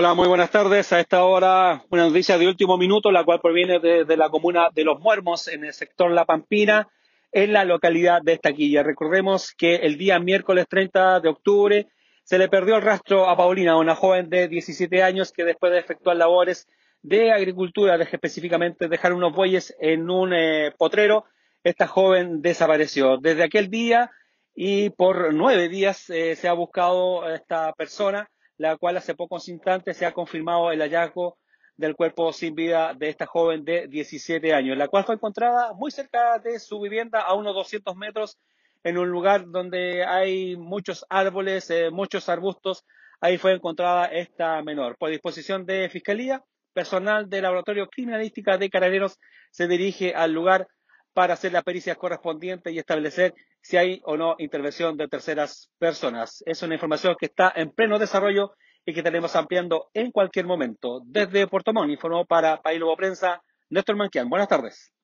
Hola, muy buenas tardes. A esta hora una noticia de último minuto, la cual proviene de, la comuna de Los Muermos, en el sector La Pampina, en la localidad de Estaquilla. Recordemos que el día miércoles 30 de octubre se le perdió el rastro a Paulina, una joven de 17 años que después de efectuar labores de agricultura, específicamente dejar unos bueyes en un eh, potrero, esta joven desapareció. Desde aquel día y por nueve días eh, se ha buscado a esta persona la cual hace pocos instantes se ha confirmado el hallazgo del cuerpo sin vida de esta joven de 17 años, la cual fue encontrada muy cerca de su vivienda, a unos 200 metros, en un lugar donde hay muchos árboles, eh, muchos arbustos. Ahí fue encontrada esta menor. Por disposición de Fiscalía, personal del Laboratorio Criminalística de Carabineros se dirige al lugar para hacer la pericia correspondiente y establecer si hay o no intervención de terceras personas. Es una información que está en pleno desarrollo y que estaremos ampliando en cualquier momento. Desde Puerto Montt informó para País Nuevo Prensa Néstor Manquian. Buenas tardes.